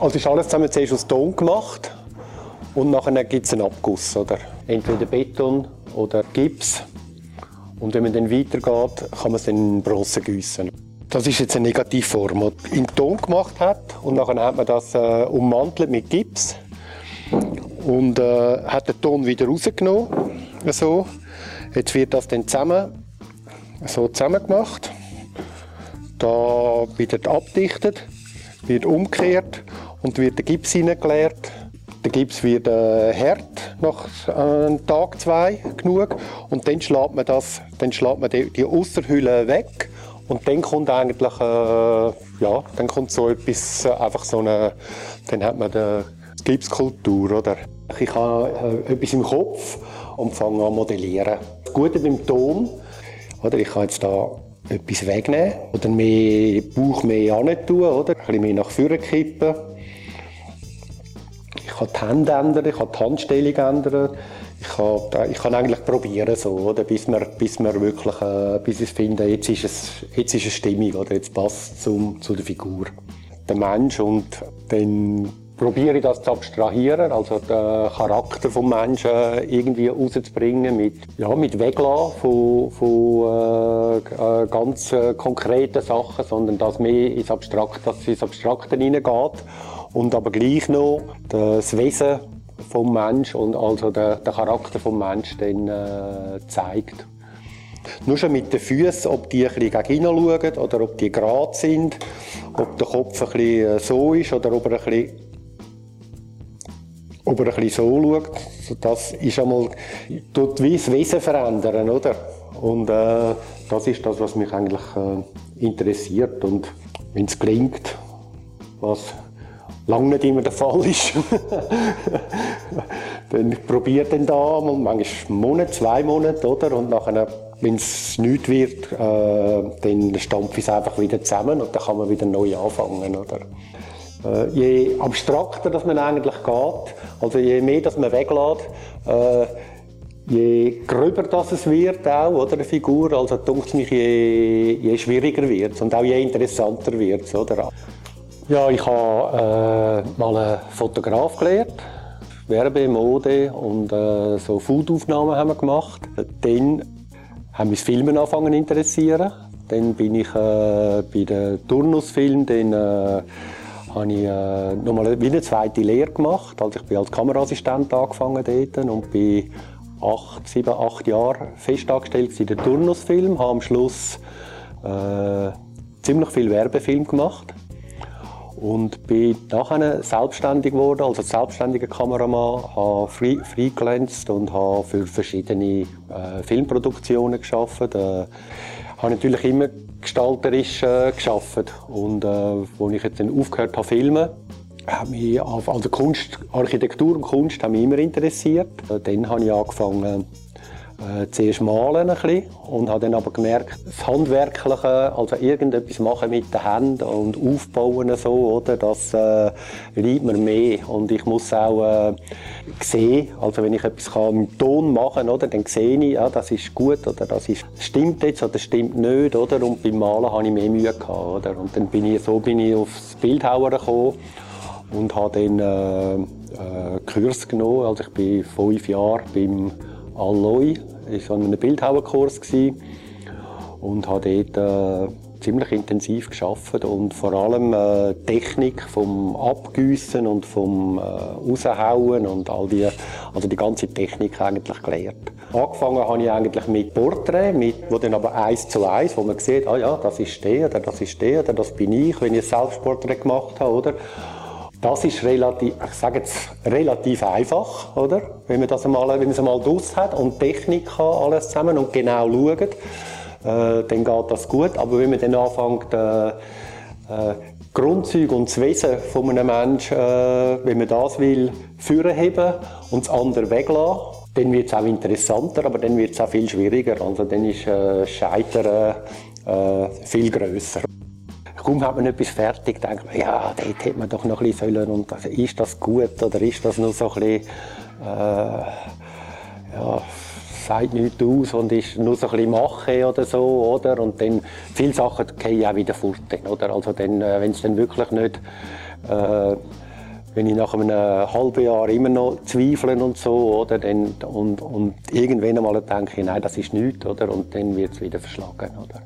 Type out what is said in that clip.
Also ist alles zusammen zuerst aus Ton gemacht und nachher gibt es einen Abguss. Oder? Entweder Beton oder Gips. Und wenn man dann weitergeht, kann man es in Bronze gießen. Das ist jetzt eine Negativform, die man in Ton gemacht hat und nachher hat man das äh, ummantelt mit Gips und äh, hat den Ton wieder rausgenommen. So. Jetzt wird das dann zusammen, so zusammen gemacht. Da wird abdichtet, wird umgekehrt und wird der Gips hineingeleert. Der Gips wird äh, hart nach einem Tag, zwei genug und dann schlägt man, das, dann schlägt man die, die Außerhülle weg und dann kommt eigentlich, äh, ja, dann kommt so etwas, äh, einfach so eine, dann hat man die Gipskultur, oder? Ich habe äh, etwas im Kopf und fange an modellieren. Das Gute beim Ton, oder? Ich kann jetzt da etwas wegnehmen oder mehr Bauch mehr an tun, oder? Ein bisschen mehr nach vorne kippen. Ich kann die Hände ändern, ich kann die Handstellung ändern. Ich kann, ich kann eigentlich probieren, so, oder? Bis, wir, bis wir wirklich, äh, bis ich finde, jetzt ist es, jetzt ist es stimmig, oder? Jetzt passt es zu der Figur. Der Mensch und dann probiere ich das zu abstrahieren, also den Charakter des Menschen irgendwie rauszubringen mit, ja, mit Weglassen von, von äh, äh, ganz äh, konkreten Sachen, sondern dass mehr ins Abstrakte, dass ins Abstrakte hineingeht und aber gleich noch das Wesen vom Mensch und also der, der Charakter vom Mensch dann äh, zeigt. Nur schon mit den Füßen, ob die ein bisschen gegen schauen oder ob die gerade sind, ob der Kopf ein bisschen äh, so ist oder ob er ein bisschen ob er ein bisschen so schaut, das ist einmal, tut wie das Wesen verändern, oder? Und äh, das ist das, was mich eigentlich äh, interessiert. Und wenn es gelingt, was lange nicht immer der Fall ist, dann probiert dann da mal, manchmal einen Monat, zwei Monate, oder? Und nachher, wenn es nichts wird, äh, dann stampfe ich es einfach wieder zusammen und dann kann man wieder neu anfangen, oder? Äh, je abstrakter dass man eigentlich geht, also je mehr dass man weglässt, äh, je gröber das es wird auch, oder, eine Figur, also denkt mich, je, je schwieriger wird und auch je interessanter wird oder? Ja, ich habe äh, mal einen Fotograf gelernt, Werbe, Mode und äh, so Foodaufnahmen haben wir gemacht. Dann haben mich Filmen angefangen zu interessieren. Dann bin ich äh, bei den Turnusfilmen, dann äh, habe ich äh, nochmal wieder eine zweite Lehre gemacht. Also ich bin als Kameraassistent angefangen dort und bin acht, sieben, acht Jahre fest angestellt in den Turnusfilm. Habe am Schluss äh, ziemlich viel Werbefilm gemacht und bin nachher selbstständig geworden, also selbstständiger Kameramann, habe free, und habe für verschiedene äh, Filmproduktionen geschafft. Äh, habe natürlich immer gestalterisch äh, geschafft und äh, als ich jetzt dann aufgehört habe filmen, hat mich also Kunst, Architektur und Kunst haben mich immer interessiert. Äh, dann habe ich angefangen äh, zuerst malen ein bisschen und habe dann aber gemerkt, das Handwerkliche, also irgendetwas machen mit den Händen und aufbauen so, oder, das äh, liebt mir mehr. Und ich muss auch äh, sehen, also wenn ich etwas kann mit Ton machen oder, dann sehe ich, ja, das ist gut oder das ist, stimmt jetzt oder stimmt nicht, oder, und beim Malen habe ich mehr Mühe gehabt, oder, und dann bin ich, so bin ich aufs Bildhauer gekommen und habe dann äh, äh, Kurs genommen, also ich bin fünf Jahre beim Alloy. Ich war an einem Bildhauerkurs und habe dort äh, ziemlich intensiv geschafft und vor allem äh, Technik vom Abgüssen und vom äh, Raushauen und all die, also die ganze Technik eigentlich gelernt. Angefangen habe ich eigentlich mit Porträt, mit, wo dann aber eins zu eins, wo man sieht, ah ja, das ist der oder das ist der oder das bin ich, wenn ich ein Selbstporträt gemacht habe, oder? Das ist relativ, ich sage jetzt, relativ einfach, oder? Wenn man das einmal, wenn man es einmal draus hat und Technik kann, alles zusammen und genau schaut, äh, dann geht das gut. Aber wenn man dann anfängt, äh, äh, Grundzüge und das Wesen von einem Menschen, äh, wenn man das will, führen und das andere weglassen, dann wird es auch interessanter, aber dann wird es auch viel schwieriger. Also dann ist äh, Scheitern äh, viel grösser kaum hat man etwas fertig, denkt man, ja, dort hätte man doch noch ein bisschen sollen und also, ist das gut oder ist das nur so ein bisschen, äh, ja, sagt nichts aus und ist nur so ein bisschen Mache oder so, oder? Und dann, viele Sachen gehen auch wieder fort, oder? Also dann, äh, wenn es dann wirklich nicht, äh, wenn ich nach einem halben Jahr immer noch zweifle und so, oder, dann, und, und irgendwann einmal denke ich, nein, das ist nichts, oder, und dann wird es wieder verschlagen, oder.